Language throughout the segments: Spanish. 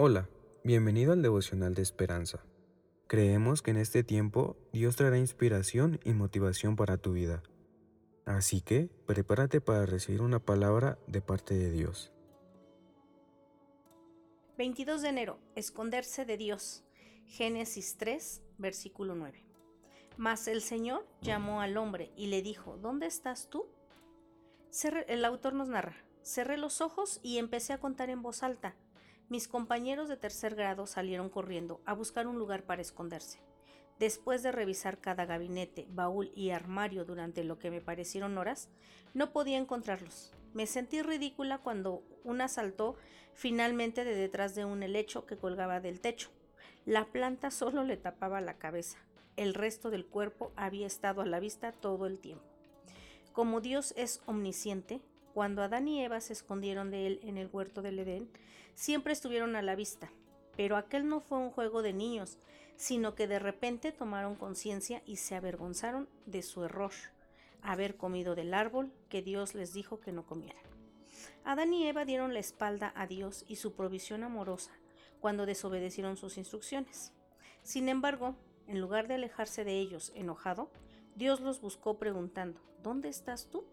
Hola, bienvenido al devocional de esperanza. Creemos que en este tiempo Dios traerá inspiración y motivación para tu vida. Así que prepárate para recibir una palabra de parte de Dios. 22 de enero. Esconderse de Dios. Génesis 3, versículo 9. Mas el Señor llamó al hombre y le dijo, ¿dónde estás tú? el autor nos narra, cerré los ojos y empecé a contar en voz alta mis compañeros de tercer grado salieron corriendo a buscar un lugar para esconderse. Después de revisar cada gabinete, baúl y armario durante lo que me parecieron horas, no podía encontrarlos. Me sentí ridícula cuando una saltó finalmente de detrás de un helecho que colgaba del techo. La planta solo le tapaba la cabeza. El resto del cuerpo había estado a la vista todo el tiempo. Como Dios es omnisciente, cuando Adán y Eva se escondieron de él en el huerto del Edén, siempre estuvieron a la vista. Pero aquel no fue un juego de niños, sino que de repente tomaron conciencia y se avergonzaron de su error, haber comido del árbol que Dios les dijo que no comieran. Adán y Eva dieron la espalda a Dios y su provisión amorosa cuando desobedecieron sus instrucciones. Sin embargo, en lugar de alejarse de ellos enojado, Dios los buscó preguntando, ¿Dónde estás tú?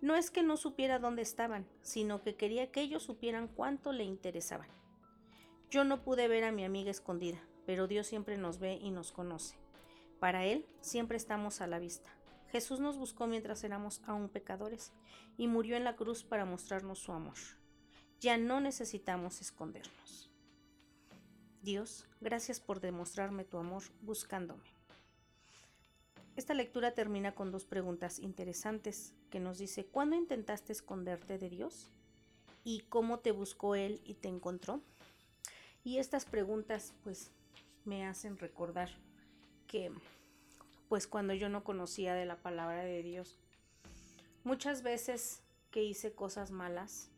No es que no supiera dónde estaban, sino que quería que ellos supieran cuánto le interesaban. Yo no pude ver a mi amiga escondida, pero Dios siempre nos ve y nos conoce. Para Él siempre estamos a la vista. Jesús nos buscó mientras éramos aún pecadores y murió en la cruz para mostrarnos su amor. Ya no necesitamos escondernos. Dios, gracias por demostrarme tu amor buscándome. Esta lectura termina con dos preguntas interesantes que nos dice, ¿cuándo intentaste esconderte de Dios? ¿Y cómo te buscó Él y te encontró? Y estas preguntas pues me hacen recordar que pues cuando yo no conocía de la palabra de Dios, muchas veces que hice cosas malas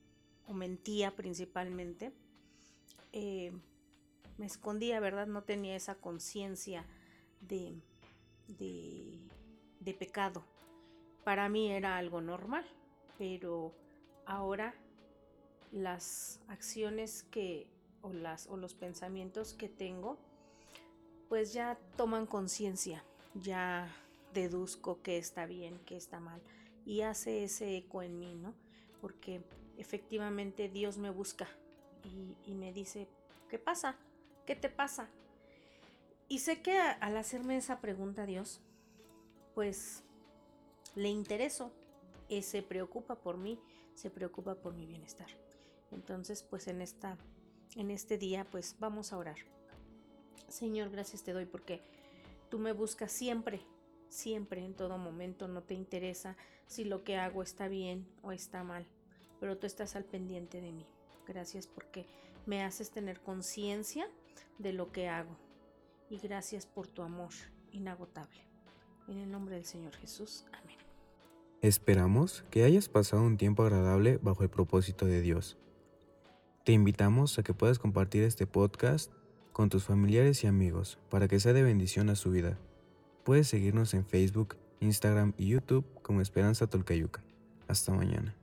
o mentía principalmente, eh, me escondía, ¿verdad? No tenía esa conciencia de de, pecado. Para mí era algo normal, pero ahora las acciones que o las o los pensamientos que tengo pues ya toman conciencia, ya deduzco que está bien, que está mal y hace ese eco en mí, ¿no? Porque efectivamente Dios me busca y, y me dice, ¿qué pasa? ¿Qué te pasa? Y sé que al hacerme esa pregunta a Dios, pues le intereso, y se preocupa por mí, se preocupa por mi bienestar. Entonces, pues en esta en este día, pues vamos a orar. Señor, gracias te doy porque tú me buscas siempre, siempre, en todo momento. No te interesa si lo que hago está bien o está mal, pero tú estás al pendiente de mí. Gracias porque me haces tener conciencia de lo que hago y gracias por tu amor inagotable. En el nombre del Señor Jesús. Amén. Esperamos que hayas pasado un tiempo agradable bajo el propósito de Dios. Te invitamos a que puedas compartir este podcast con tus familiares y amigos para que sea de bendición a su vida. Puedes seguirnos en Facebook, Instagram y YouTube como Esperanza Tolcayuca. Hasta mañana.